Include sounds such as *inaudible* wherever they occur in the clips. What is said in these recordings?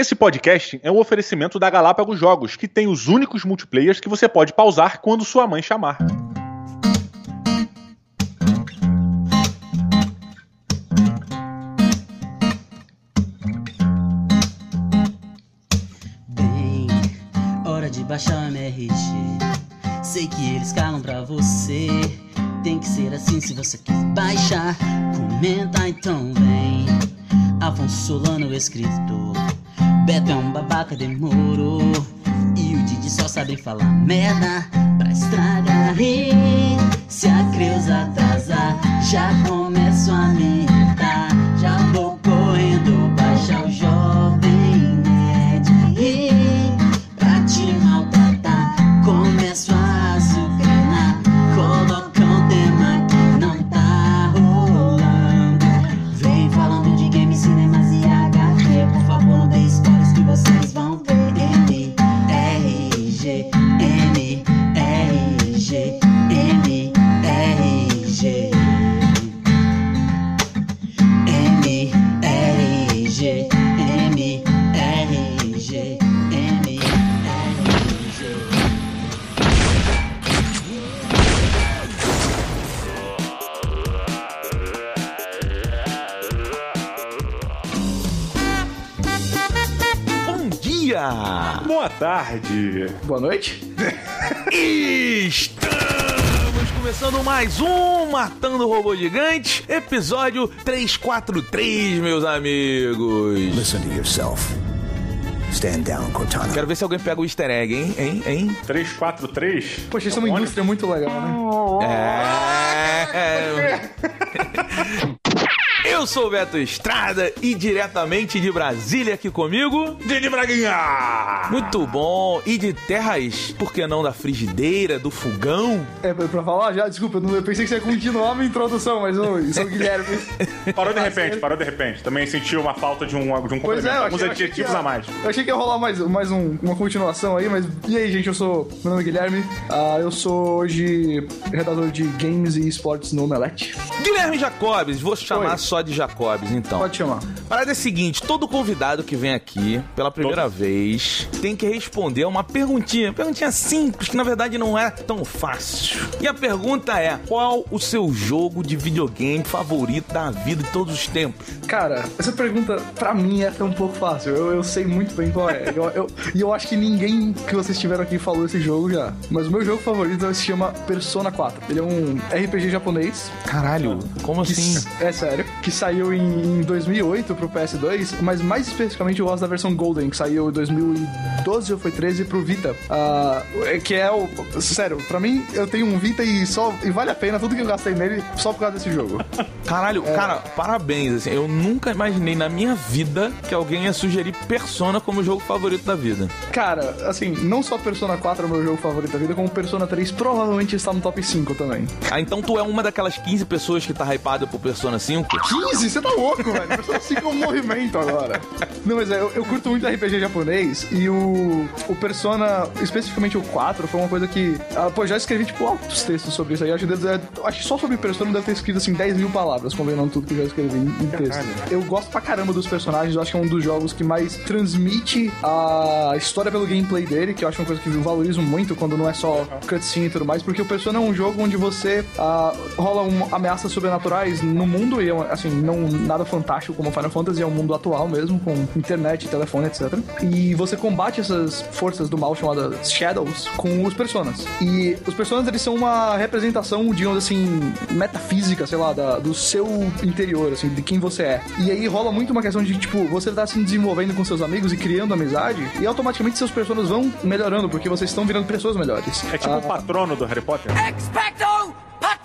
Esse podcast é um oferecimento da Galápagos Jogos, que tem os únicos multiplayers que você pode pausar quando sua mãe chamar. Bem, hora de baixar MRG. Sei que eles calam pra você. Tem que ser assim se você quer baixar. Comenta então, vem. Afonso Solano, escritor. Beto é um babaca, demorou. E o Didi só sabe falar merda pra estragar. E se a Creuza atrasar, já começo a me tarde. Boa noite. *laughs* Estamos começando mais um Matando Robô Gigante, episódio 343, meus amigos. Listen to yourself. Stand down, Cortana. Quero ver se alguém pega o easter egg, hein? Hein? Hein? 343. Poxa, isso é uma indústria muito legal, né? É. *laughs* *laughs* Eu sou o Beto Estrada e diretamente de Brasília aqui comigo. Didi Braguinha! Muito bom. E de terras, por que não da frigideira, do fogão? É, pra falar já, desculpa, eu, não, eu pensei que você ia continuar a minha introdução, mas ô, isso é o Guilherme. *laughs* Parou de repente, parou de repente. Também sentiu uma falta de um, de um Pois complemento. é, eu Alguns achei, eu que adjetivos ia- a mais. Eu achei que ia rolar mais, mais um- uma continuação aí, mas. E aí, gente, eu sou. Meu nome é Guilherme. ah, eu sou hoje redator de games e esportes no Omelete. Guilherme Jacobs, vou chamar Oi. só de Jacobs, então. Pode chamar. A parada é a seguinte: todo convidado que vem aqui pela primeira vez tem que responder uma perguntinha. Perguntinha simples, que na verdade não é tão fácil. E a pergunta é: qual o seu jogo de videogame favorito da vida de todos os tempos? Cara, essa pergunta pra mim é um pouco fácil. Eu, eu sei muito bem qual é. Eu- eu- e eu acho que ninguém que vocês tiveram aqui falou esse jogo já. Mas o meu jogo favorito se chama Persona 4. Ele é um RPG japonês. Caralho, como que assim? É sério. Que saiu em, em 2008 pro PS2, mas mais especificamente eu gosto da versão Golden, que saiu em 2012 ou foi 13 pro Vita. É- que é o. Sério, pra mim, eu tenho um Vita e só. E vale a pena tudo que eu gastei nele só por causa desse jogo. *laughs* Caralho, É. cara, parabéns. Assim, eu nunca imaginei na minha vida que alguém ia sugerir Persona como jogo favorito da vida. Cara, assim, não só Persona 4 é o meu jogo favorito da vida, como Persona 3 provavelmente está no top 5 também. Ah, então tu é uma daquelas 15 pessoas que tá hypada por Persona 5? 15? Você tá louco, velho. Persona 5 é um movimento agora. Não, mas é, eu, eu curto muito RPG japonês e o, o Persona, especificamente o 4, foi uma coisa que. Ah, pô, já escrevi, tipo, altos textos sobre isso aí. Acho acho que só sobre Persona deve ter escrito, assim, 10 mil palavras, combinando tudo que eu já escrevi em, em texto. Eu gosto pra caramba dos personagens, eu acho que é um dos jogos que mais transmite a história pelo gameplay dele, que eu acho uma coisa que eu valorizo muito quando não é só cutscene e tudo mais, porque o Persona é um jogo onde você ah, rola um, ameaças sobrenaturais no mundo, e é, assim, não nada fantástico como Final Fantasy, é um mundo atual mesmo, com internet, telefone, etc. E você combate essas forças do mal chamadas Shadows com os Personas. E os Personas, eles são uma representação, digamos assim, metafísica, sei lá, da- do seu interior, assim, de quem você é. E aí rola muito uma questão de, tipo, você tá se desenvolvendo com seus amigos e criando amizade, e automaticamente seus personagens vão melhorando, porque vocês estão virando pessoas melhores. É tipo o patrono do Harry Potter. Expecto Patronum!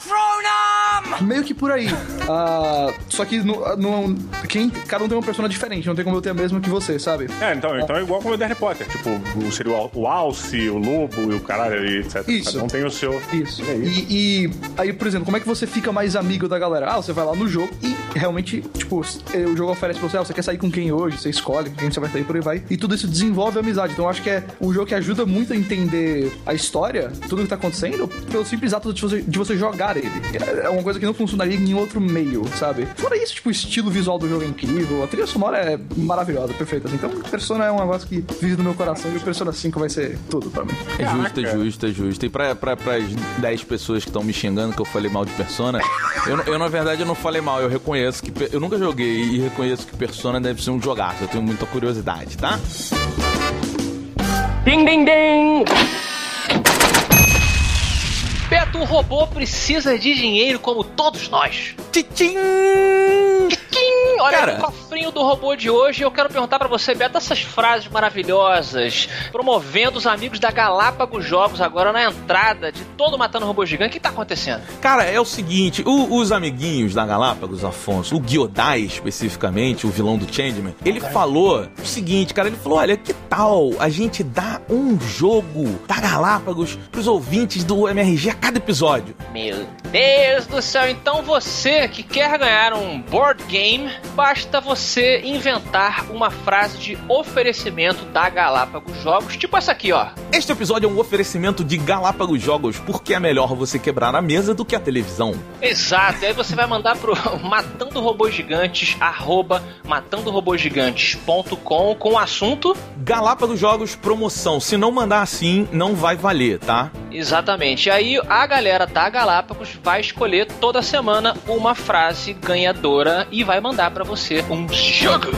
Meio que por aí. *laughs* Ah, só que no, no- quem, cada um tem uma persona diferente, não tem como eu ter a mesma que você, sabe? É, então, então é igual como o Harry Potter. Tipo, o, seria o, o Alce, o Lobo e o caralho, e etc. Isso. Cada um tem o seu. Isso. É isso. E, e aí, por exemplo, como é que você fica mais amigo da galera? Ah, você vai lá no jogo e realmente, tipo, eh, o jogo oferece pra você, ah, você quer sair com quem hoje, você escolhe com quem você vai sair, por aí vai. E tudo isso desenvolve a amizade. Então eu acho que é um jogo que ajuda muito a entender a história, tudo que tá acontecendo, pelo simples ato de você, de você jogar ele. É uma coisa que que não funcionaria em outro meio, sabe? Fora isso, tipo, o estilo visual do jogo é incrível, a trilha sonora é maravilhosa, perfeita. Assim. Então, Persona é um negócio que vive no meu coração e o Persona 5 vai ser tudo pra mim. É justo, é justo, é justo. E pra, pra, pras 10 pessoas que estão me xingando que eu falei mal de Persona, eu, eu, na verdade eu não falei mal, eu reconheço que. Eu nunca joguei e reconheço que Persona deve ser um jogaço. Eu tenho muita curiosidade, tá? Ding, ding, ding! Beto, o robô precisa de dinheiro como todos nós. Tchim! Tchim! Olha, Cara. o cofrinho do robô de hoje, eu quero perguntar pra você, Beto, essas frases maravilhosas, promovendo os amigos da Galápagos Jogos agora na entrada de todo Matando Robô Gigante, o que tá acontecendo? Cara, é o seguinte, o- os amiguinhos da Galápagos, Afonso, o Gyodai especificamente, o vilão do Changeman, ele falou o seguinte, cara, ele falou, olha, que tal a gente dar um jogo da Galápagos pros ouvintes do MRG a cada episódio? Meu Deus do céu, então você que quer ganhar um board game, basta você inventar uma frase de oferecimento da Galápagos Jogos, tipo essa aqui, ó. Este episódio é um oferecimento de Galápagos Jogos, porque é melhor você quebrar a mesa do que a televisão. Exato, e aí você vai mandar pro *laughs* Matando Robôs Gigantes, arroba matandorobogigantes.com com o assunto. Galápagos Jogos promoção, se não mandar assim, não vai valer, tá? Exatamente. E aí a galera da Galápagos vai escolher toda semana uma frase ganhadora e vai mandar pra você um jogo.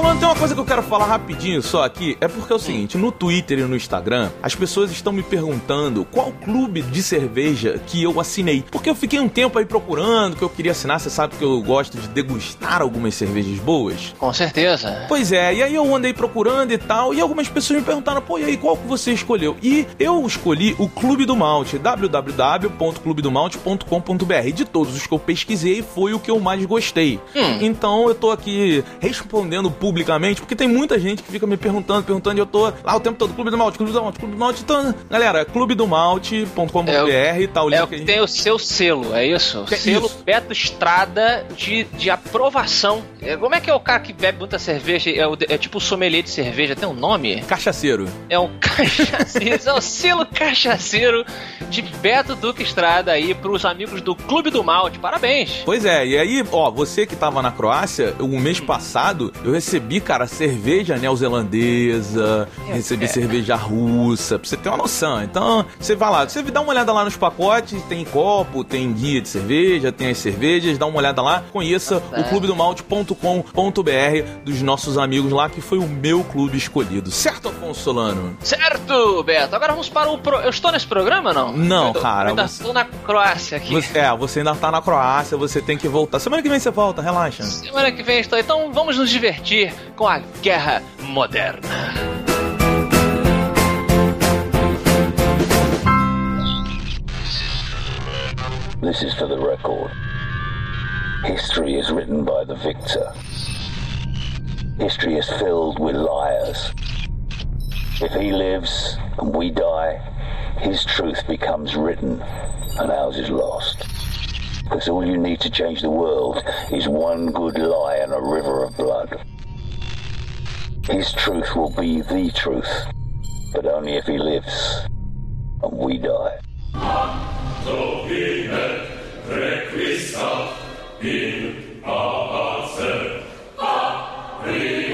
Solano, tem uma coisa que eu quero falar rapidinho só aqui. É porque é o seguinte, no Twitter e no Instagram, as pessoas estão me perguntando qual clube de cerveja que eu assinei. Porque eu fiquei um tempo aí procurando, que eu queria assinar, você sabe que eu gosto de degustar algumas cervejas boas. Com certeza. Pois é, e aí eu andei procurando e tal, e algumas pessoas me perguntaram, pô, e aí qual que você escolheu? E eu escolhi o Clube do Malte, www.clubedomalte.com.br. De todos os que eu pesquisei, foi o que eu mais gostei. Então eu tô aqui respondendo publicamente, porque tem muita gente que fica me perguntando, perguntando, e eu tô lá o tempo todo, Clube do Malte, Clube do Malte, Clube do Malte. Então, galera, clubedomalte.com.br, tá o link É que gente... tem o seu selo, é isso? É selo isso. Beto Estrada de, de aprovação. É, Como é que é o cara que bebe muita cerveja? É, o- é tipo o sommelier de cerveja, tem um nome? Cachaceiro. É um *laughs* cachaceiro, é o selo cachaceiro de Beto Duque Estrada aí pros amigos do Clube do Malte. Parabéns! Pois é, e aí, ó, você que tava na Croácia, o mês passado, eu recebi, cara, cerveja neozelandesa, recebi cerveja russa, pra você ter uma noção. Então, você vai lá, você dá uma olhada lá nos pacotes, tem copo, tem guia de cerveja, tem as cervejas, dá uma olhada lá, conheça o clubedomalte.com.br dos nossos amigos lá, que foi o meu clube escolhido. Certo, Afonso Solano? Certo, Beto. Agora vamos para o. Pro... Eu estou nesse programa não? Não, Eu cara, Eu ainda você- estou na Croácia aqui. Você, é, você ainda tá na Croácia, você tem que voltar. Semana que vem você volta, relaxa. Semana que vem estou. Então vamos nos divertir com a guerra moderna. This is for the record. History is written by the victor. History is filled with liars. If he lives and we die, his truth becomes written and ours is lost. Because all you need to change the world is one good lie and a river of blood. His truth will be the truth, but only if he lives and we die. Senhoras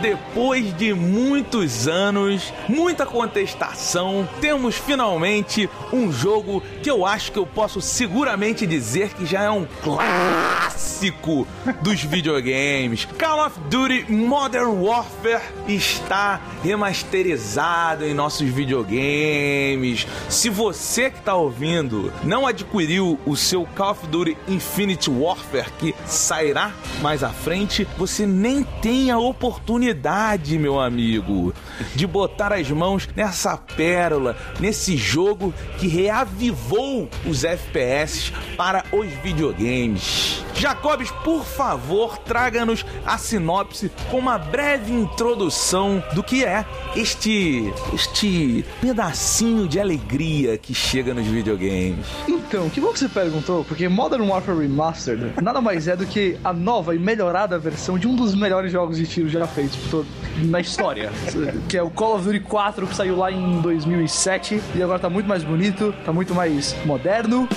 depois de muitos anos, muita contestação, temos finalmente um jogo que eu acho que eu posso seguramente dizer que já é um clássico dos videogames. Call of Duty Modern Warfare está remasterizado em nossos videogames. Se você que está ouvindo não adquiriu o seu Call of Duty Infinite Warfare, que sairá mais à frente, você nem tem a oportunidade, meu amigo, de botar as mãos nessa pérola, nesse jogo que reavivou os FPS para os videogames. Jacobs, por favor, traga-nos a sinopse com uma breve introdução do que é este este pedacinho de alegria que chega nos videogames. Então, que bom que você perguntou, porque Modern Warfare Remastered nada mais é do que a nova e melhorada versão de um dos melhores jogos de tiro já feitos todo- na história, *laughs* que é o Call of Duty 4, que saiu lá em 2007 e agora tá muito mais bonito, tá muito mais moderno.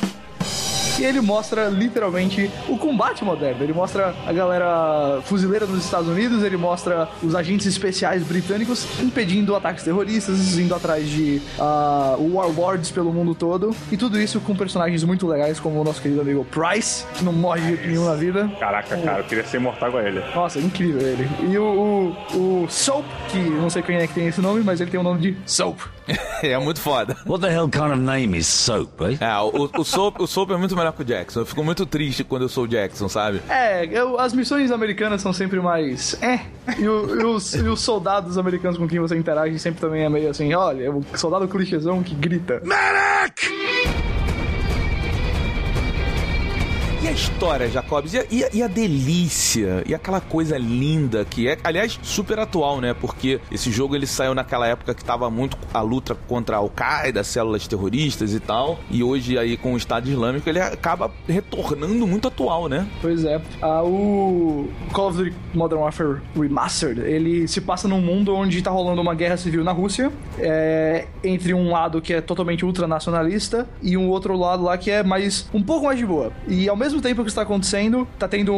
E ele mostra literalmente o combate moderno. Ele mostra a galera fuzileira dos Estados Unidos, ele mostra os agentes especiais britânicos impedindo ataques terroristas, indo atrás de ah, warlords pelo mundo todo. E tudo isso com personagens muito legais, como o nosso querido amigo Price, que não morre de nenhum na vida. Caraca, cara, eu queria ser imortal igual ele. Nossa, incrível ele. E o, o, o Soap, que não sei quem é que tem esse nome, mas ele tem o nome de Soap. *laughs* é muito foda. What the hell kind of name is soap, eh? É, o, o, Soap, o Soap é muito melhor que o Jackson. Eu fico muito triste quando eu sou o Jackson, sabe? É, eu- as missões americanas são sempre mais. É. E, o- e os, e os soldados americanos com quem você interage sempre também é meio assim: olha, o soldado clichêzão que grita. E a história, Jacobs? E a, e a- delícia? E aquela coisa linda que é, aliás, super atual, né? Porque esse jogo ele saiu naquela época que tava muito a luta contra a Al-Qaeda, células terroristas e tal. E hoje aí com o Estado Islâmico ele acaba retornando muito atual, né? Pois é. Ah, o Call of Duty Modern Warfare Remastered, ele se passa num mundo onde tá rolando uma guerra civil na Rússia, é, entre um lado que é totalmente ultranacionalista e um outro lado lá que é mais um pouco mais de boa. E ao mesmo tempo que isso tá acontecendo, tá tendo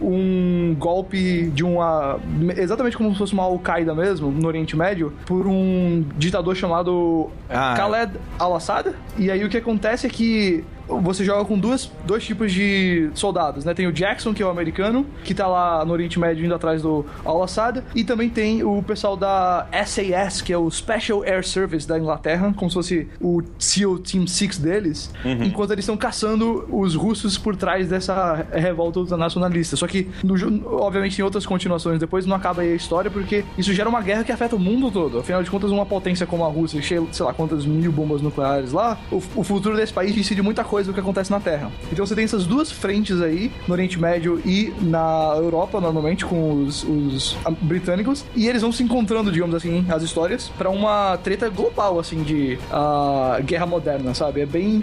um golpe de uma exatamente como se fosse uma Al-Qaeda mesmo, no Oriente Médio, por um ditador chamado Ah, é. Khaled Al-Assad. E aí o que acontece é que você joga com duas, dois tipos de soldados, né? Tem o Jackson, que é o americano, que tá lá no Oriente Médio indo atrás do Al-Assad, e também tem o pessoal da SAS, que é o Special Air Service da Inglaterra, como se fosse o SEAL Team 6 deles, enquanto eles estão caçando os russos por trás dessa revolta ultranacionalista. Só que, no obviamente, em outras continuações depois não acaba aí a história, porque isso gera uma guerra que afeta o mundo todo. Afinal de contas, uma potência como a Rússia, cheia, sei lá quantas mil bombas nucleares lá, o, o futuro desse país decide muita coisa do que acontece na Terra. Então você tem essas duas frentes aí, no Oriente Médio e na Europa, normalmente, com os, os ah, britânicos, e eles vão se encontrando, digamos assim, as histórias, pra uma treta global, assim, de ah, guerra moderna, sabe? É bem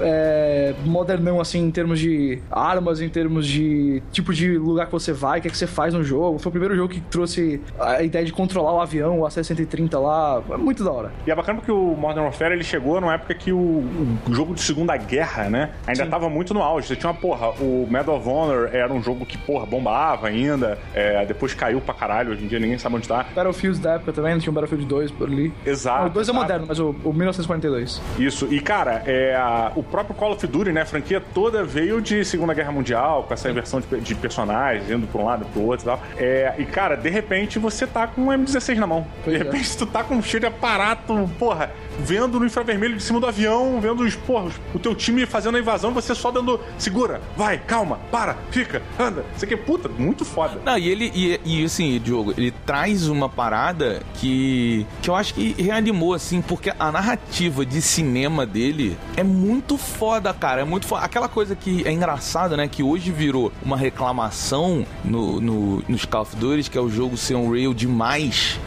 é, modernão, assim, em termos de armas, em termos de tipo de lugar que você vai, o que, é que você faz no jogo. Foi o primeiro jogo que trouxe a ideia de controlar o avião, o AC-130 lá. É muito da hora. E é bacana porque o Modern Warfare ele chegou numa época que o, o jogo de Segunda Guerra, né? Ainda tava muito no auge. Você tinha uma porra, o Medal of Honor era um jogo que, porra, bombava ainda. é, depois caiu pra caralho, hoje em dia ninguém sabe onde tá. Battlefields da época também, tinha um Battlefield 2 por ali. Exato. o 2 é moderno, mas o, o 1942. Isso, e cara, é, o próprio Call of Duty, né, a franquia toda veio de Segunda Guerra Mundial, com essa inversão de, de personagens, indo pra um lado pro outro e tal. É, e cara, de repente você tá com um M16 na mão. Pois de é. repente tu tá com um cheio de aparato, porra, vendo no infravermelho de cima do avião, vendo os, porra, os- o teu time fazendo a invasão, você só dando segura, vai, calma, para, fica, anda. Isso aqui é puta, muito foda. Não, e ele, e, e assim, Diogo, ele traz uma parada que, que eu acho que reanimou, assim, porque a narrativa de cinema dele é muito foda, cara. É muito foda. Aquela coisa que é engraçada, né? Que hoje virou uma reclamação no, no, nos Call of Duty, que é o jogo ser um rail demais.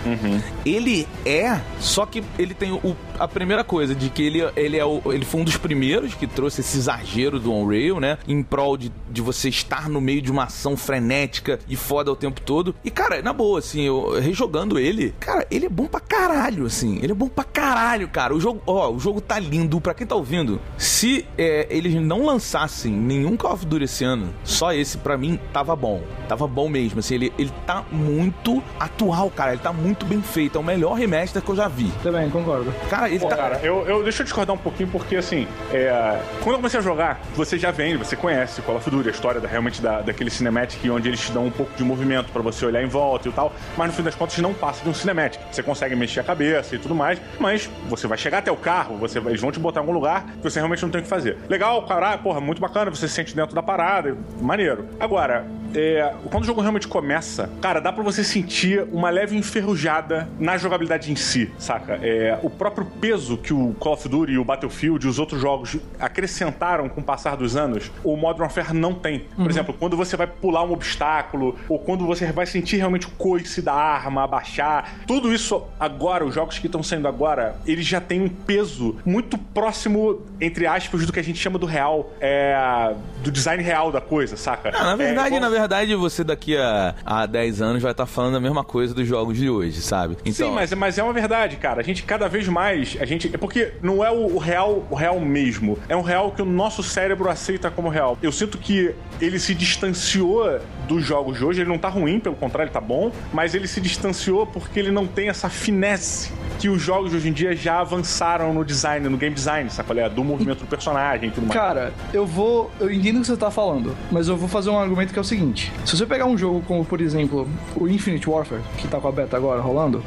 Ele é, só que ele tem o, a primeira coisa de que ele, ele, é o, ele foi um dos primeiros que trouxe esse exagero do on-rail, né? Em prol de, de você estar no meio de uma ação frenética e foda o tempo todo. E, cara, na boa, assim, eu rejogando ele, cara, ele é bom pra caralho, assim. Ele é bom pra caralho, cara. O jogo, ó, o jogo tá lindo. Pra quem tá ouvindo, se é, eles não lançassem nenhum Call of Duty esse ano, só esse, pra mim, tava bom. Tava bom mesmo, assim. Ele, ele tá muito atual, cara. Ele tá muito bem feito. É o melhor remaster que eu já vi. Também, concordo. Cara, ele Pô, tá. cara, eu, eu deixa eu discordar um pouquinho, porque assim, é, quando eu comecei a jogar, você já vem, você conhece Call of Duty, a história da, realmente da, daquele cinematic onde eles te dão um pouco de movimento pra você olhar em volta e tal, mas no fim das contas não passa de um cinematic. Você consegue mexer a cabeça e tudo mais, mas você vai chegar até o carro, você vai- eles vão te botar em algum lugar que você realmente não tem o que fazer. Legal, caralho, porra, muito bacana, você se sente dentro da parada, maneiro. Agora, é, quando o jogo realmente começa, cara, dá pra você sentir uma leve enferrujada na jogabilidade em si, saca? É, o próprio peso que o Call of Duty, o Battlefield e os outros jogos acrescentaram com o passar dos anos, o Modern Warfare não tem. Por exemplo, quando você vai pular um obstáculo, ou quando você vai sentir realmente o coice da arma abaixar, tudo isso agora, os jogos que estão saindo agora, eles já têm um peso muito próximo, entre aspas, do que a gente chama do real, é, do design real da coisa, saca? Ah, na verdade, É, igual- na verdade, você daqui a, a 10 anos vai estar falando a mesma coisa dos jogos de hoje, sabe? Então, Sim, mas, mas é uma verdade, cara. A gente cada vez mais. A gente. É porque não é o, o real o real mesmo. É um real que o nosso cérebro aceita como real. Eu sinto que ele se distanciou dos jogos de hoje. Ele não tá ruim, pelo contrário, ele tá bom. Mas ele se distanciou porque ele não tem essa finesse que os jogos de hoje em dia já avançaram no design, no game design, sabe? qual é? Do movimento do personagem e tudo mais. Cara, eu vou. Eu entendo o que você tá falando, mas eu vou fazer um argumento que é o seguinte: se você pegar um jogo como, por exemplo, o Infinite Warfare, que tá com a beta agora rolando,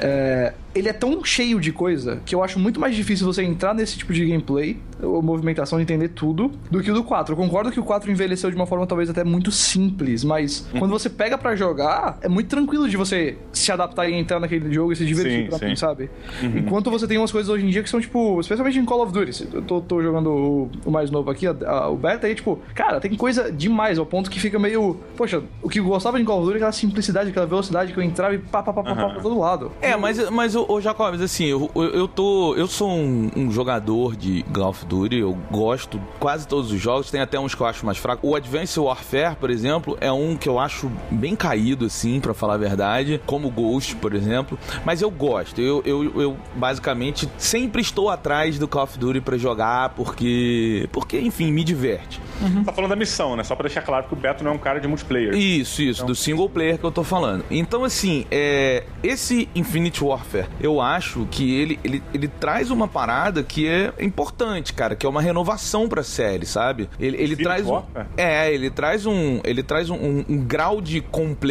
é, ele é tão cheio de coisa que eu acho muito mais difícil você entrar nesse tipo de gameplay, ou movimentação, entender tudo, do que o do 4. Eu concordo que o 4 envelheceu de uma forma talvez até muito simples, mas quando você pega pra jogar, é muito tranquilo de você se adaptar e entrar naquele jogo e se divertir Sim, pra sim. mim, sabe? Enquanto você tem umas coisas hoje em dia que são, tipo, especialmente em Call of Duty. Eu tô, tô jogando o, o mais novo aqui, a- a- o beta, e, tipo, cara, tem coisa demais, ao ponto que fica meio. Poxa, o que eu gostava de Call of Duty é aquela simplicidade, aquela velocidade que eu entrava e pá, pá, pá, pá, pá pra todo lado. É, mas, mas o, Jacobs, assim, eu, eu, eu tô. Eu sou um, um jogador de of Duty, eu gosto quase todos os jogos, tem até uns que eu acho mais fracos. O Advanced Warfare, por exemplo, é um que eu acho bem caído, assim, pra falar a verdade, como Ghost, por exemplo. Mas eu gosto, eu, eu, eu basicamente sempre estou atrás do Call of Duty pra jogar, porque. Porque, enfim, me diverte. Tá falando da missão, né? Só pra deixar claro que o Beto não é um cara de multiplayer. Isso, isso, do single player que eu tô falando. Então, assim, é, esse Infinite Warfare, eu acho que ele, ele, ele traz uma parada que é importante, cara, que é uma renovação pra série, sabe? Ele, ele traz um? É, ele traz um. Ele traz um, um- um grau de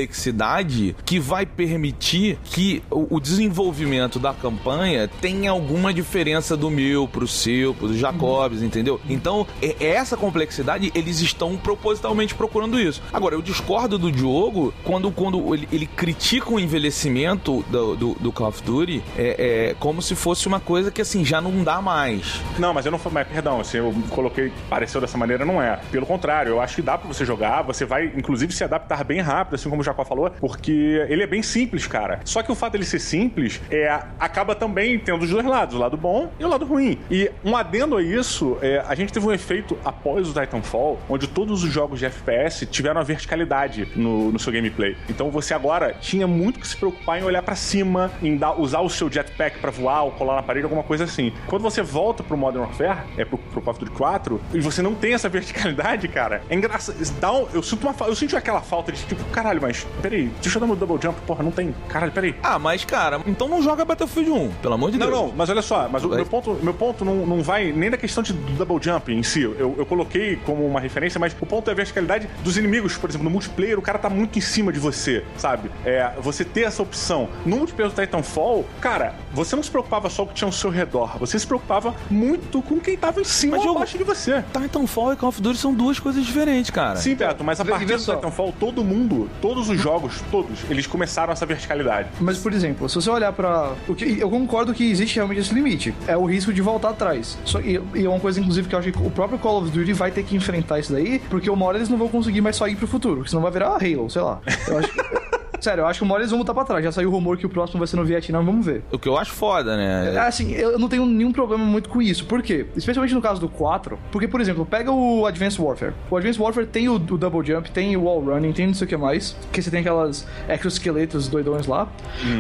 complexidade que vai permitir que o, o desenvolvimento da campanha tenha alguma diferença do meu pro seu, pro Jacobs, entendeu? Então, é- essa complexidade, eles estão propositalmente procurando isso. Agora, eu discordo do Diogo quando, quando ele, ele critica o envelhecimento do, do, do Call of Duty é, é como se fosse uma coisa que assim já não dá mais. Não, mas eu não mas perdão, assim, eu coloquei, pareceu dessa maneira, não é. Pelo contrário, eu acho que dá pra você jogar, você vai, inclusive, se adaptar bem rápido, assim como o Jacó falou, porque ele é bem simples, cara. Só que o fato dele ser simples é, acaba também tendo os dois lados, o lado bom e o lado ruim. E um adendo a isso, é, a gente teve um efeito após o Titanfall, onde todos os jogos de FPS tiveram a verticalidade no, no seu gameplay. Então você agora tinha muito que se preocupar em olhar pra cima, em dar- usar o seu jetpack pra voar ou colar na parede, alguma coisa assim. Quando você volta pro Modern Warfare, é pro, pro Call of Duty 4, e você não tem essa *laughs* verticalidade, cara, é engraçado. dá um- eu sinto uma eu sinto aquela falta de tipo, caralho, mas peraí, deixa eu dar meu double jump, porra, não tem. Caralho, peraí. Ah, mas cara, então não joga Battlefield 1, pelo amor de Não, Deus. não, mas olha só, mas o meu ponto, meu ponto não, não vai nem da questão de do double jump em si. Eu, eu coloquei como uma referência, mas o ponto é a verticalidade dos inimigos. Por exemplo, no multiplayer, o cara tá muito em cima de você, sabe? É, você ter essa opção. No multiplayer do Titanfall, cara, você não se preocupava só com o que tinha ao seu redor. Você se preocupava muito com quem tava em cima Mas ou abaixo de você. Titanfall e Call of Duty são duas coisas diferentes, cara. Sim, Beto, mas a partir do. Titanfall, todo mundo, todos os jogos, todos, eles começaram essa verticalidade. Mas, por exemplo, se você olhar pra. O que, eu concordo que existe realmente esse limite. É o risco de voltar atrás. Só, e, e é uma coisa, inclusive, que eu acho que o próprio Call of Duty vai ter que enfrentar isso daí, porque uma hora eles não vão conseguir mais só ir pro futuro, porque senão vai virar Halo, sei lá. Eu acho que- Sério, eu acho que uma hora eles vão voltar pra trás. Já saiu o rumor que o próximo vai ser no Vietnã, vamos ver. O que eu acho foda, né? Assim, eu não tenho nenhum problema muito com isso. Por quê? Especialmente no caso do 4. Porque, por exemplo, pega o Advanced Warfare. O Advanced Warfare tem o, o Double Jump, tem o Wall Running, tem não sei o que mais. Que você tem aquelas exoesqueletos doidões lá.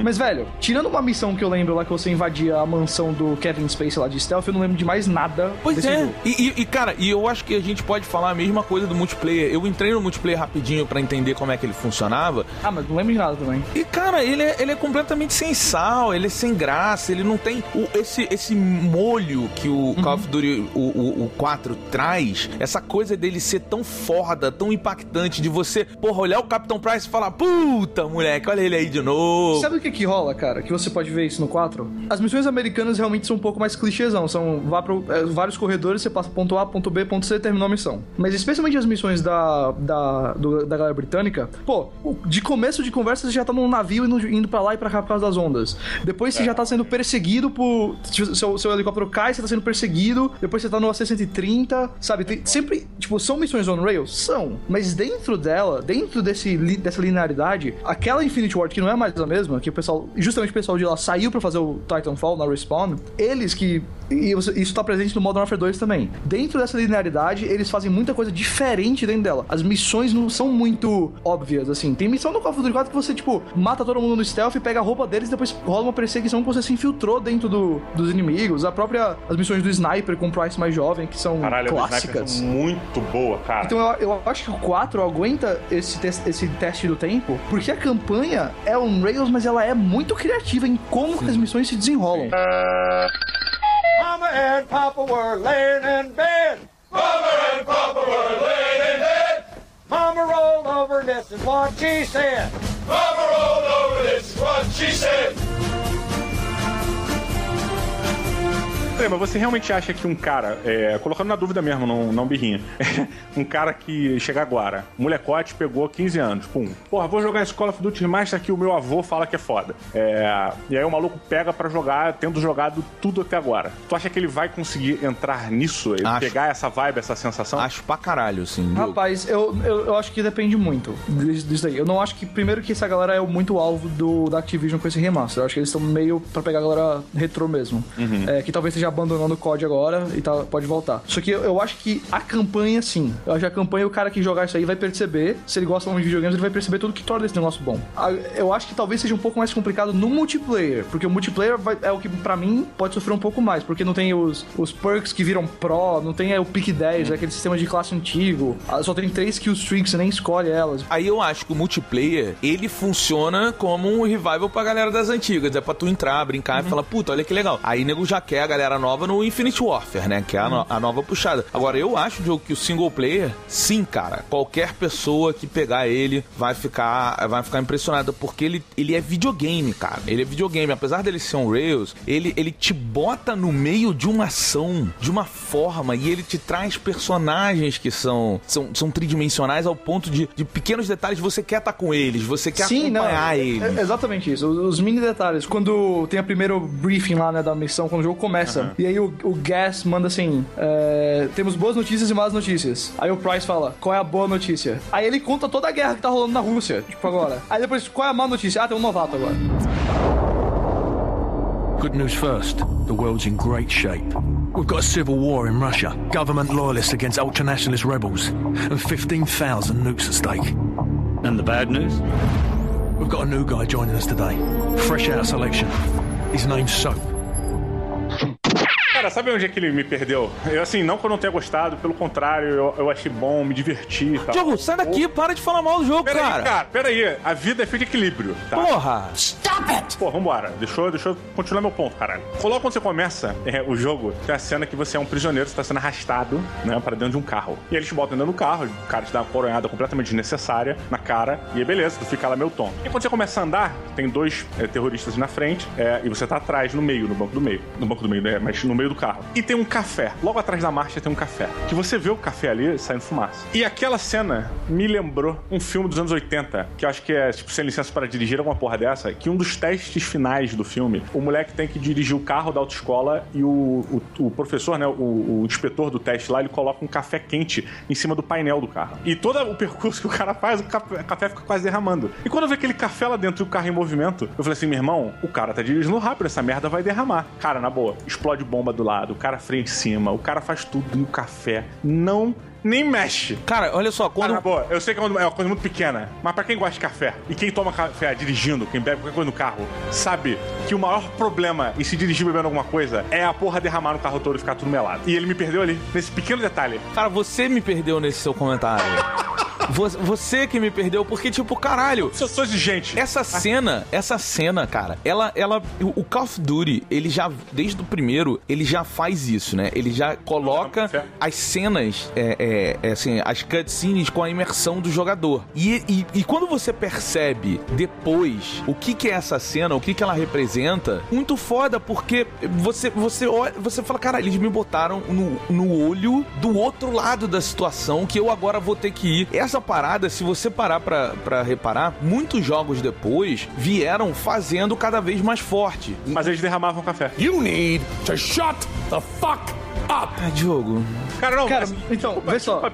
Mas, velho, tirando uma missão que eu lembro lá que você invadia a mansão do Kevin Space lá de stealth, eu não lembro de mais nada Pois é. E, e- cara, e eu acho que a gente pode falar a mesma coisa do multiplayer. Eu entrei no multiplayer rapidinho pra entender como é que ele funcionava. Ah, mas não lembro nada também. E, cara, ele é, ele é completamente sem sal, ele é sem graça, ele não tem o- esse, esse molho que o Call of Duty o, o, o 4 traz, essa coisa dele ser tão foda, tão impactante, de você, porra, olhar o Capitão Price e falar, puta, moleque, olha ele aí de novo. Sabe o que que rola, cara? Que você pode ver isso no 4? As missões americanas realmente são um pouco mais clichêzão. São vá pro, é, vários corredores, você passa ponto A, ponto B, ponto C, terminou a missão. Mas especialmente as missões da, da, do- da galera britânica, pô, de começo de conversa você já tá num navio indo, indo pra lá e pra cá por causa das ondas. Depois você já tá sendo perseguido por. Seu, seu helicóptero cai, você tá sendo perseguido. Depois você tá no A630, sabe? Tem- sempre, tipo, são missões on rails? São. Mas dentro dela, dentro desse, dessa linearidade, aquela Infinity Ward que não é mais a mesma, que o pessoal, justamente o pessoal de lá saiu pra fazer o Titanfall na Respawn, eles que. E isso tá presente no Modern Warfare 2 também. Dentro dessa linearidade, eles fazem muita coisa diferente dentro dela. As missões não são muito óbvias, assim. Tem missão no Call of Duty 4 que você, tipo, mata todo mundo no stealth, pega a roupa deles e depois rola uma perseguição que você se infiltrou dentro do- dos inimigos. A própria. As missões do Sniper com o Price mais jovem, que são Caralho, clássicas. muito boa, cara. Então eu, eu acho que o 4 aguenta esse, tes- esse teste do tempo, porque a campanha é on Rails, mas ela é muito criativa em como as missões se desenrolam. Mama and Papa were laying in bed. Mama and Papa were laying in bed. Mama rolled over, this is what she said. Mama rolled over, this is what she said. Peraí, mas você realmente acha que um cara, é, colocando na dúvida mesmo, não, não birrinha, *laughs* um cara que chega agora, molecote, pegou 15 anos, pum, porra, vou jogar esse Call of Duty Remaster que o meu avô fala que é foda. É, e aí o maluco pega pra jogar, tendo jogado tudo até agora. Tu acha que ele vai conseguir entrar nisso, Acho. pegar essa vibe, essa sensação? Acho pra caralho, assim. Rapaz, eu, eu, eu acho que depende muito disso daí. Eu não acho que, primeiro, que essa galera é muito alvo do, da Activision com esse remaster. Eu acho que eles estão meio pra pegar a galera retrô mesmo. É, que talvez esteja abandonando o COD agora e tá, pode voltar. Só que eu, eu acho que a campanha, sim. Eu acho que a campanha, o cara que jogar isso aí vai perceber. Se ele gosta muito de videogames, ele vai perceber tudo que torna esse negócio bom. Eu acho que talvez seja um pouco mais complicado no multiplayer. Porque o multiplayer vai- é o que, pra mim, pode sofrer um pouco mais. Porque não tem os, os perks que viram pro, não tem é, o pick 10, é aquele sistema de classe antigo. Só tem três kill streaks, você nem escolhe elas. Aí eu acho que o multiplayer, ele funciona como um revival pra galera das antigas. É pra tu entrar, brincar e falar, puta, olha que legal. Aí nego já quer a galera nova no Infinite Warfare, né? Que é a, no- a nova puxada. Agora, eu acho, Diogo, que o single player, sim, cara. Qualquer pessoa que pegar ele vai ficar, vai ficar impressionada. Porque ele, ele é videogame, cara. Ele é videogame. Apesar dele ser um Rails, ele, ele te bota no meio de uma ação, de uma forma, e ele te traz personagens que são, são, são tridimensionais ao ponto de, de pequenos detalhes você quer estar com eles, você quer acompanhar é- eles. é exatamente isso. Os, os mini detalhes. Quando tem a primeiro briefing lá, né, da missão, quando o jogo começa. E aí o, o Gas manda assim: é, temos boas notícias e más notícias. Aí o Price fala: qual é a boa notícia? Aí ele conta toda a guerra que tá rolando na Rússia, tipo agora. Aí depois, qual é a má notícia? Ah, tem um novato agora. Good news first. The world's in great shape. We've got a civil war in Russia, government loyalists against ultranationalist rebels, and 15,000 nukes at stake. And the bad news? We've got a new guy joining us today, fresh out of selection. His name's Soap. Cara, sabe onde é que ele me perdeu? Eu, assim, não que eu não tenha gostado, pelo contrário, eu, eu achei bom, me diverti e tal. Diogo, sai daqui, para de falar mal do jogo, Peraí, cara. cara, peraí. A vida é feita de equilíbrio, tá? Porra! Stop it! Pô, vambora. Deixa eu, deixa eu continuar meu ponto, caralho. Logo quando você começa é, o jogo, tem a cena que você é um prisioneiro, você tá sendo arrastado, né, pra dentro de um carro. E eles te botam dentro do carro, o cara te dá uma coronhada completamente desnecessária na cara, e aí beleza, tu fica lá meio tonto. E quando você começa a andar, tem dois é, terroristas na frente, é, e você tá atrás, no meio, no banco do meio. No banco do meio, né, mas no meio do carro. E tem um café. Logo atrás da marcha tem um café. Que você vê o café ali saindo fumaça. E aquela cena me lembrou um filme dos anos 80, que eu acho que é, tipo, sem licença para dirigir, alguma porra dessa, que um dos testes finais do filme, o moleque tem que dirigir o carro da autoescola e o, o, o professor, né, o, o inspetor do teste lá, ele coloca um café quente em cima do painel do carro. E todo o percurso que o cara faz, o café, café fica quase derramando. E quando eu vi aquele café lá dentro e o carro em movimento, eu falei assim, meu irmão, o cara tá dirigindo rápido, essa merda vai derramar. Cara, na boa, explode bomba do lado, o cara frente em cima, o cara faz tudo e o café não nem mexe. Cara, olha só, Cara, quando. boa, eu sei que é uma é coisa muito pequena, mas pra quem gosta de café e quem toma café dirigindo, quem bebe qualquer coisa no carro, sabe que o maior problema em se dirigir bebendo alguma coisa é a porra derramar no carro todo e ficar tudo melado. E ele me perdeu ali, nesse pequeno detalhe. Cara, você me perdeu nesse seu comentário. Vo- Você que me perdeu, porque, tipo, caralho. Eu sou exigente. Essa cena, essa cena, cara, ela, ela, o Call of Duty, ele já, desde o primeiro, ele já faz isso, né? Ele já coloca Certo. as cenas, é, é, é, assim, as cutscenes com a imersão do jogador. E, e, e quando você percebe depois o que que é essa cena, o que que ela representa, muito foda, porque você, você olha, você fala, cara, eles me botaram no, no olho do outro lado da situação que eu agora vou ter que ir. Essa parada, se você parar pra, pra reparar, muitos jogos depois vieram fazendo cada vez mais forte. Mas eles derramavam café. You need to shut the fuck up! Ah, Diogo. Cara, não, Cara, assim, então, vê só. *laughs*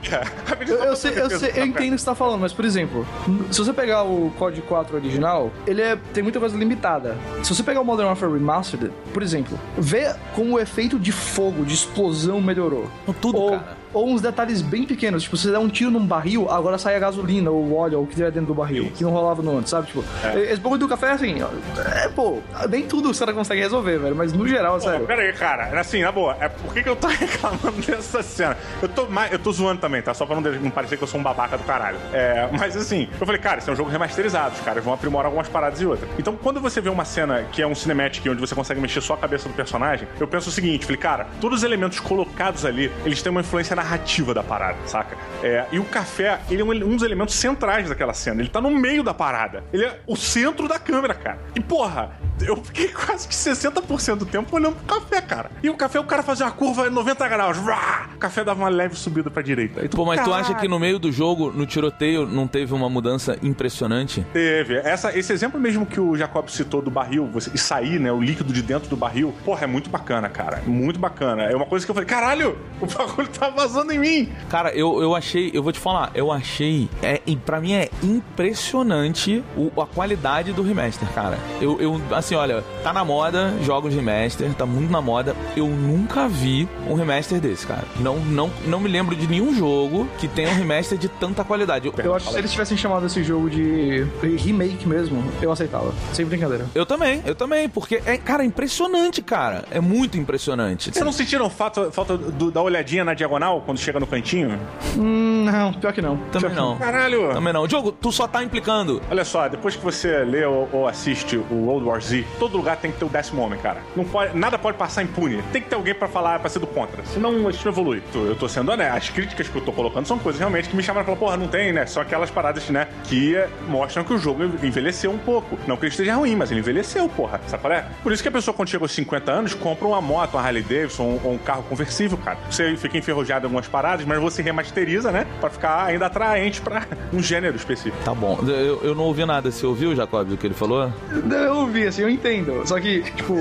Eu, eu sei, eu, sei, eu entendo o que você tá falando, mas, por exemplo, se você pegar o COD 4 original, ele é, tem muita coisa limitada. Se você pegar o Modern Warfare Remastered, por exemplo, vê como o efeito de fogo, de explosão melhorou. Tudo, ou, cara. Ou uns detalhes bem pequenos, tipo, você dá um tiro num barril, agora sai a gasolina, ou o óleo, ou o que tiver dentro do barril, que não rolava no antes, sabe? Tipo, esse bagulho do café, assim, ó, é, pô, nem tudo os caras conseguem resolver, velho, mas no geral, Pô, sério. pera aí, cara. Assim, na boa, é por que, que eu tô *laughs* reclamando dessa cena? Eu tô, mais, eu tô zoando também, tá? Só pra não parecer que eu sou um babaca do caralho. É, mas assim, eu falei, cara, esse é um jogo remasterizado, os caras vão aprimorar algumas paradas e outras. Então, quando você vê uma cena que é um cinematic onde você consegue mexer só a cabeça do personagem, eu penso o seguinte, falei, cara, todos os elementos colocados ali, eles têm uma influência narrativa da parada, saca? É, e o café, ele é um, um dos elementos centrais daquela cena. Ele tá no meio da parada. Ele é o centro da câmera, cara. E porra, eu fiquei *laughs* quase que 60% do tempo olhando pro café, cara. E o café, o cara fazia uma curva em 90 graus. Vrá! O café dava uma leve subida pra direita. Aí Pô, mas tu acha que no meio do jogo, no tiroteio, não teve uma mudança impressionante? Teve. Essa, esse exemplo mesmo que o Jacob citou do barril, você, e sair, né? O líquido de dentro do barril. Porra, é muito bacana, cara. Muito bacana. É uma coisa que eu falei, caralho, o bagulho tá vazando em mim. Cara, eu, eu achei, eu vou te falar, eu achei, é, pra mim é impressionante o- a qualidade do remaster, cara. Eu, eu, assim, olha, tá na moda jogos remaster, tá muito na moda. Eu nunca vi um remaster desse, cara. Não, não, não me lembro de nenhum jogo que tenha um remaster de tanta qualidade. Eu, Eu acho que se eles tivessem chamado esse jogo de remake mesmo, eu aceitava. Sem brincadeira. eu também, eu também, porque é, cara, impressionante, cara. É muito impressionante. Vocês não sentiram falta, falta do- da olhadinha na diagonal quando chega no cantinho? Hum, não, pior que não. Também Pior que não. Caralho! Também não. Diogo, tu só tá implicando. Olha só, depois que você lê ou, ou assiste o World War Z, todo lugar tem que ter o décimo homem, cara. Não pode, nada pode passar impune. Tem que ter alguém pra falar, pra ser do contra. Senão a gente não evolui. Eu tô sendo honesto. As críticas que eu tô colocando são coisas realmente que me chamaram e falaram, porra, não tem, né? São aquelas paradas, né? Que mostram que o jogo envelheceu um pouco. Não que ele esteja ruim, mas ele envelheceu, porra. Sabe qual é? Por isso que a pessoa, quando chega aos 50 anos, compra uma moto, uma Harley Davidson ou ou um carro conversível, cara. Você fica enferrujado algumas paradas, mas você remasteriza, né? Pra ficar ainda atraente pra *laughs* um gênero específico. Tá bom. Eu, eu não ouvi nada. Você ouviu, Jacob, o que ele falou? Eu ouvi, assim, eu entendo. Só que, tipo.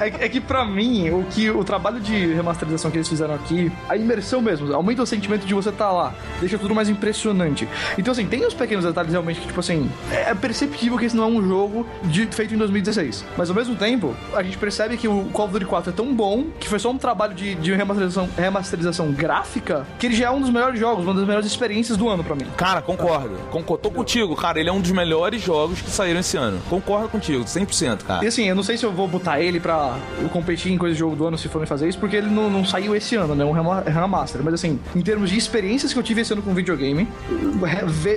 É, é que pra mim, o que o trabalho de remasterização que eles fizeram aqui, a imersão mesmo, aumenta o sentimento de você estar lá, deixa tudo mais impressionante. Então, assim, tem uns pequenos detalhes realmente que, tipo assim, é perceptível que esse não é um jogo de- feito em 2016. Mas ao mesmo tempo, a gente percebe que o Call of Duty 4 é tão bom que foi só um trabalho de, de remasterização, remasterização gráfica que ele já é um dos melhores jogos, uma das melhores experiências do ano pra mim. Cara, concordo. Concordo. Tô contigo, cara. Ele é um dos melhores jogos que saíram esse ano. Concordo contigo, 100%, cara. E assim, eu não sei se eu vou botar ele pra competir em coisa de jogo do ano se forem fazer isso, porque ele não, não saiu esse ano, né? Um rema- remaster. Mas assim, em termos de experiências que eu tive esse ano com videogame,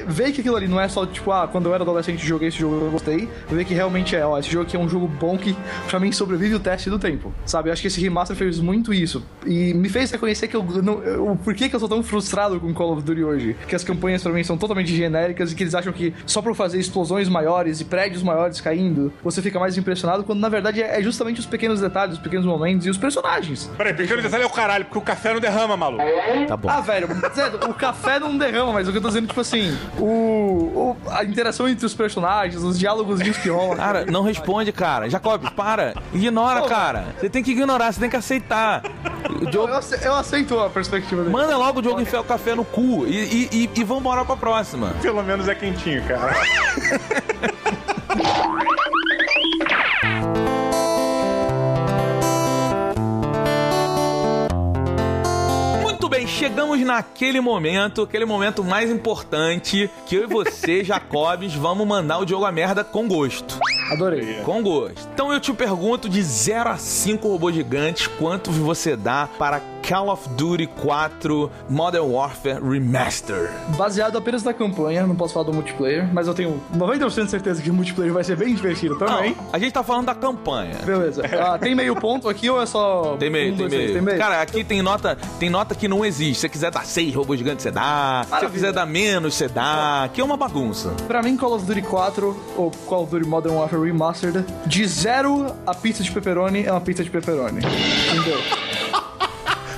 ver, que aquilo ali não é só tipo, ah, quando eu era adolescente joguei esse jogo eu gostei, ver que realmente é, ó, esse jogo aqui é um jogo bom que pra mim sobrevive o teste do tempo. Sabe? Eu acho que esse remaster fez muito isso. E me fez reconhecer que eu não. eu- O porquê que eu sou tão frustrado com Call of Duty hoje. Que as campanhas pra mim são totalmente genéricas e que eles acham que só por fazer explosões maiores e prédios maiores caindo, você fica mais impressionado, quando na verdade é é justamente os pequenos detalhes, os pequenos momentos e os personagens. Peraí, pequeno detalhe é o caralho, porque o café não derrama, maluco. Tá bom. Ah, velho, Zé, o café não derrama, mas o que eu tô dizendo, tipo assim, o, o- a interação entre os personagens, os diálogos que rolam. Cara, não responde, cara. Jacob, para. Ignora, cara. Você tem que ignorar, você tem que aceitar. Eu, Diogo... ace- eu aceito a perspectiva dele. Manda logo o Diogo enfiar o café no cu e, e, e, e vambora pra próxima. Pelo menos é quentinho, cara. *laughs* Muito bem, chegamos naquele momento, aquele momento mais importante, que eu e você, *laughs* Jacobs, vamos mandar o Diogo a merda com gosto. Adorei. Com gosto. Então eu te pergunto de 0 a 5 robôs gigantes, quantos você dá para Call of Duty 4 Modern Warfare Remaster. Baseado apenas na campanha, não posso falar do multiplayer, mas eu tenho 90% de certeza que o multiplayer vai ser bem divertido também. Não, a gente tá falando da campanha. Beleza. *laughs* Ah, tem meio ponto aqui ou é só. Tem meio, um, tem, dois, meio. tem meio? Cara, aqui tem nota, tem nota que não existe. Se você quiser dar 6 robôs gigantes, você dá. Se você Maravilha. quiser dar menos, você dá. Aqui é uma bagunça. Pra mim, Call of Duty 4 ou Call of Duty Modern Warfare Remastered, de zero a pizza de pepperoni é uma pizza de pepperoni. Entendeu?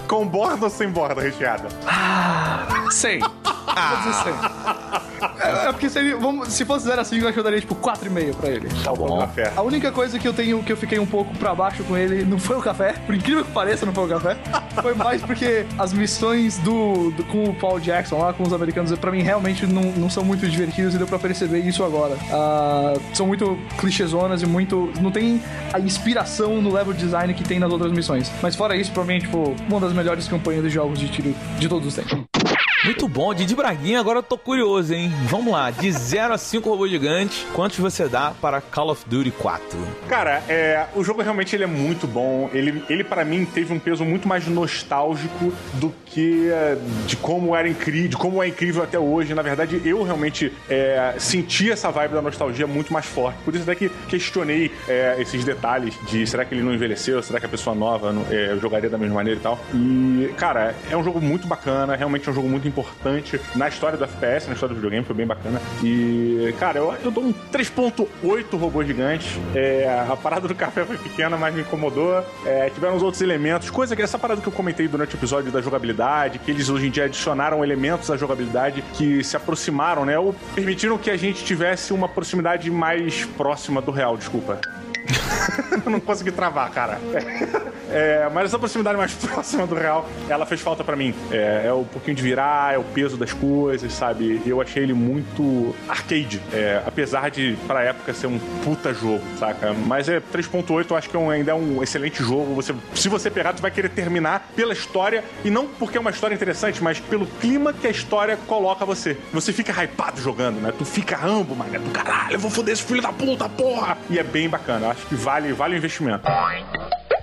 Com borda ou sem borda recheada? Ah. 100. Ah. É, é, porque vamos, se fosse 0 a 5, eu acho que eu daria tipo 4,5 pra ele. Tá bom. Tá café. A única coisa que eu tenho que eu fiquei um pouco pra baixo com ele não foi o café. *laughs* Por incrível que pareça, não foi o café. Foi mais porque as missões do, do com o Paul Jackson lá, com os americanos, pra mim realmente não, não são muito divertidas e deu pra perceber isso agora. Uh, são muito clichêzonas e muito. Não tem a inspiração no level design que tem nas outras missões. Mas fora isso, pra mim, é, tipo, uma das melhores campanhas de jogos de tiro de todos os tempos. Muito bom, Didi Braguinha, agora eu tô curioso, hein? Vamos lá, de 0 a 5 robôs gigantes, quantos você dá para Call of Duty 4? Cara, é, o jogo realmente ele é muito bom. Ele, ele para mim teve um peso muito mais nostálgico do que é, de como era incrível, de como é incrível até hoje. Na verdade, eu realmente é, senti essa vibe da nostalgia muito mais forte. Por isso até que questionei é, esses detalhes de será que ele não envelheceu, será que a pessoa nova é, jogaria da mesma maneira e tal. E, cara, é um jogo muito bacana, realmente é um jogo muito importante na história do FPS, na história do videogame, foi bem bacana. E, cara, eu, eu dou um 3.8 robô gigante. É, a parada do café foi pequena, mas me incomodou. É, tiveram os outros elementos, coisa que essa parada que eu comentei durante o episódio da jogabilidade, que eles hoje em dia adicionaram elementos à jogabilidade que se aproximaram, né? Ou permitiram que a gente tivesse uma proximidade mais próxima do real, desculpa. *laughs* Não consegui travar, cara. É, mas essa proximidade mais *laughs* próxima do real, ela fez falta pra mim. É, é o pouquinho de virar, é o peso das coisas, sabe? Eu achei ele muito arcade. É, apesar de, pra época, ser um puta jogo, saca? Mas é 3.8, eu acho que é ainda é um excelente jogo. Você, se você pegar, tu vai querer terminar pela história. E não porque é uma história interessante, mas pelo clima que a história coloca você. Você fica hypado jogando, né? Tu fica rambo, mano, do caralho, eu vou foder esse filho da puta, porra! E é bem bacana. Acho que vale, vale o investimento.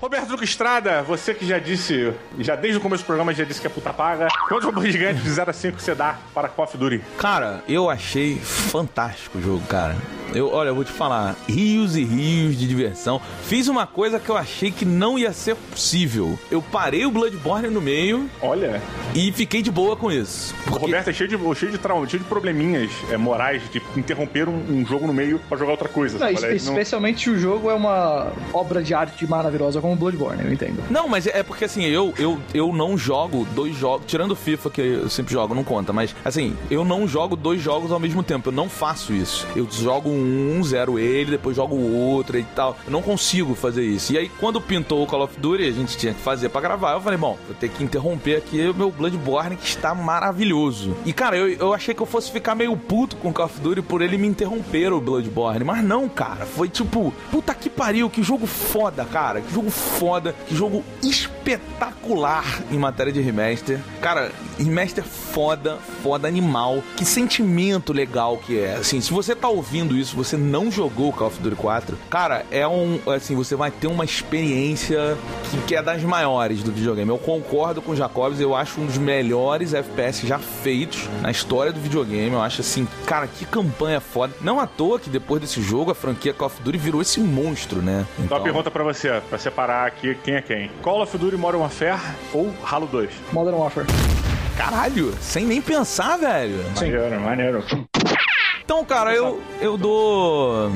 Roberto Duque Estrada, você que já disse, já desde o começo do programa já disse que é puta paga. Quantos robôs gigantes de 0 a 5 você dá para Call of Duty? Cara, eu achei fantástico o jogo, cara. Eu, olha, eu vou te falar, rios e rios de diversão. Fiz uma coisa que eu achei que não ia ser possível. Eu parei o Bloodborne no meio Olha, e fiquei de boa com isso. o Porque- Roberto é cheio de, cheio de trauma, cheio de probleminhas é, morais de interromper um, um jogo no meio pra jogar outra coisa. Não, sabe? es- Ele não- especialmente se o jogo é uma obra de arte maravilhosa como Bloodborne, eu entendo. Não, mas é porque assim, eu, eu, eu não jogo dois jogos. Tirando o FIFA, que eu sempre jogo, não conta. Mas assim, eu não jogo dois jogos ao mesmo tempo. Eu não faço isso. Eu jogo um, zero ele, depois jogo outro e tal. Eu não consigo fazer isso. E aí, quando pintou o Call of Duty, a gente tinha que fazer pra gravar. Eu falei, bom, vou ter que interromper aqui o meu Bloodborne, que está maravilhoso. E cara, eu, eu achei que eu fosse ficar meio puto com o Call of Duty por ele me interromper o Bloodborne. Mas não, cara. Foi tipo, puta que pariu, que jogo foda, cara. Que jogo foda, que jogo espetacular em matéria de remaster. Cara, remaster foda, foda animal. Que sentimento legal que é. Assim, se você tá ouvindo isso, você não jogou Call of Duty 4, cara, é um. Assim, você vai ter uma experiência que, que é das maiores do videogame. Eu concordo com o Jacobs, eu acho um dos melhores FPS já feitos na história do videogame. Eu acho assim, cara, que campanha foda. Não à toa que depois desse jogo a franquia Call of Duty virou esse monstro, né? Então, uma pergunta pra você, pra separar aqui quem é quem. Call of Duty Modern Warfare ou Halo 2? Modern Warfare. Caralho, sem nem pensar, velho. Maneiro, maneiro. Então, cara, eu, eu dou.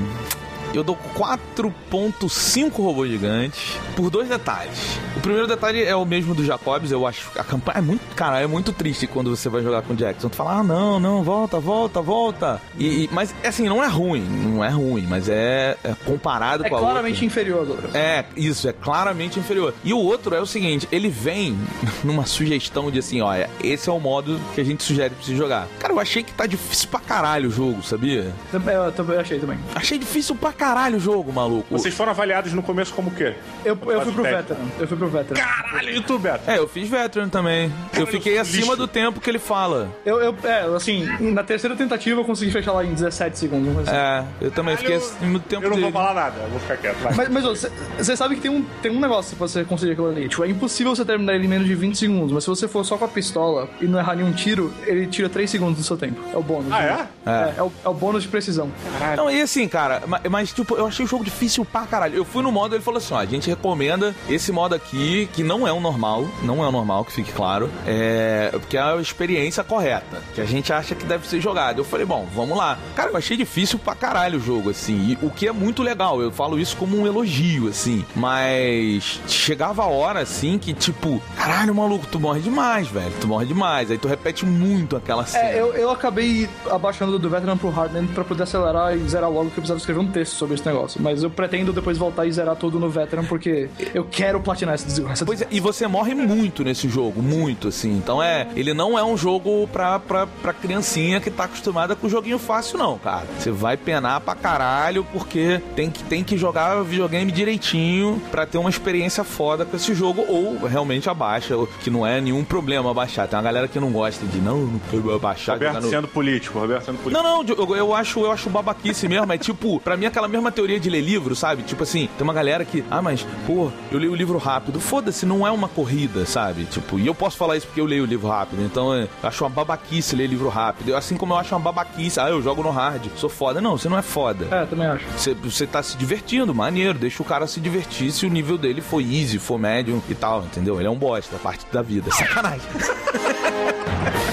Eu dou 4.5 robôs gigantes por dois detalhes. O primeiro detalhe é o mesmo do Jacobs, eu acho. A campanha é muito. Cara, é muito triste quando você vai jogar com o Jackson. Tu fala, ah, não, não, volta, volta, volta. E, e- mas, assim, não é ruim. Não é ruim, mas é, é comparado É com a claramente outra. inferior às outras. É, isso, é claramente inferior. E o outro é o seguinte, ele vem *laughs* numa sugestão de assim, olha, esse é o modo que a gente sugere pra você jogar. Cara, eu achei que tá difícil pra caralho o jogo, sabia? Também- Eu também achei também. Achei difícil pra caralho o jogo, maluco. Vocês foram avaliados no começo como o quê? Eu, eu fui pro veteran. Eu fui pro veteran. Caralho, e tu, Beto? É, eu fiz veteran também. Eu fiquei eu acima lixo. do tempo que ele fala. Eu, eu, é, assim, na terceira tentativa eu consegui fechar lá em 17 segundos. Mas, É, eu também fiquei Eu- acima do tempo Eu não dele. vou falar nada, eu vou ficar quieto. Vai. Mas, mas você sabe que tem um, tem um negócio pra você conseguir aquilo ali. Tipo, é impossível você terminar ele em menos de 20 segundos. Mas se você for só com a pistola e não errar nenhum tiro, ele tira 3 segundos do seu tempo. É o bônus. Ah, né? é? É, é o, é o bônus de precisão. Não, e assim, cara, ma- mas, tipo, eu achei o jogo difícil pra caralho. Eu fui no modo, ele falou assim: ó, a gente recomenda esse modo aqui, que não é o normal, não é o normal, que fique claro, é. Porque é a experiência correta, que a gente acha que deve ser jogado. Eu falei, bom, vamos lá. Cara, eu achei difícil pra caralho o jogo, assim, e o que é muito legal, eu falo isso como um elogio, assim, mas chegava a hora, assim, que tipo, caralho, maluco, tu morre demais, velho, tu morre demais. Aí tu repete muito aquela cena. É, eu, eu acabei abaixando do veteran pro hardman pra poder acelerar e zerar logo, que eu precisava escrever um texto sobre esse negócio. Mas eu pretendo depois voltar e zerar tudo no veteran, porque eu quero platinar essa desgraça. Pois é, e você morre muito nesse jogo, muito, assim. Então é. Ele não é um jogo pra, pra, pra criancinha que tá acostumada com joguinho fácil, não, cara. Você vai penar pra caralho, porque tem que, tem que jogar videogame direitinho pra ter uma experiência foda com esse jogo, ou realmente abaixa, que não é nenhum problema abaixar. Tem uma galera que não gosta de não, não quero abaixar. Roberto no- sendo político, Roberto sendo político. não, não, eu, eu acho, eu acho babaquice mesmo. É tipo, pra mim, aquela mesma teoria de ler livro, sabe? Tipo assim, tem uma galera que, ah, mas, pô, eu leio o livro rápido. Foda-se, não é uma corrida, sabe? Tipo, e eu posso falar isso porque eu leio o livro rápido. Então, é, eu acho uma babaquice ler livro rápido. Assim como eu acho uma babaquice, ah, eu jogo no hard, sou foda. Não, você não é foda. É, também acho. Você, você tá se divertindo, maneiro, deixa o cara se divertir se o nível dele for easy, for médio e tal, entendeu? Ele é um bosta, parte da vida. Sacanagem. *laughs*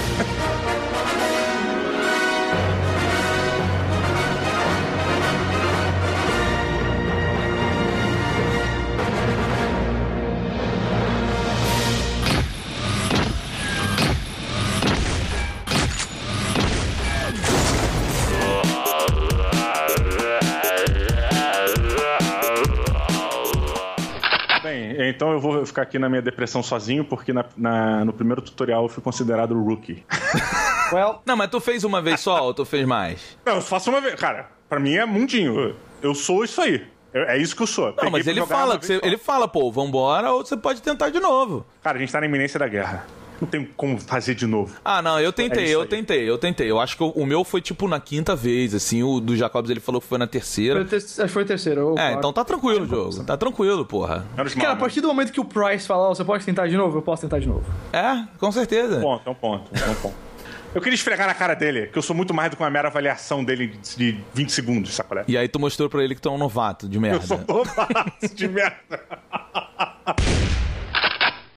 ficar aqui na minha depressão sozinho, porque na- na- no primeiro tutorial eu fui considerado rookie. *laughs* Well, Não, mas tu fez uma vez só ou tu fez mais? Não, eu faço uma vez. Cara, pra mim é mundinho. Eu sou isso aí. Eu- É isso que eu sou. Não, Peguei mas ele fala, você- ele fala, pô, vambora, ou você pode tentar de novo. Cara, a gente tá na iminência da guerra. Não tem como fazer de novo. Ah, não, eu É tentei, isso eu aí. tentei, eu tentei. Eu acho que o, meu foi tipo na quinta vez, assim, o do Jacobs ele falou que foi na terceira. acho que foi o terceiro. ou É, quarto. então tá tranquilo o jogo, tá tranquilo, porra. Cara, a partir do momento que o Price falar, "Ó, você pode tentar de novo, eu posso tentar de novo. É, com certeza. Um ponto, é um ponto, é um ponto. Eu queria esfregar na cara dele, que eu sou muito mais do que uma mera avaliação dele de de 20 segundos, sacolé? E aí tu mostrou pra ele que tu é um novato de Eu merda. sou novato de merda. *laughs*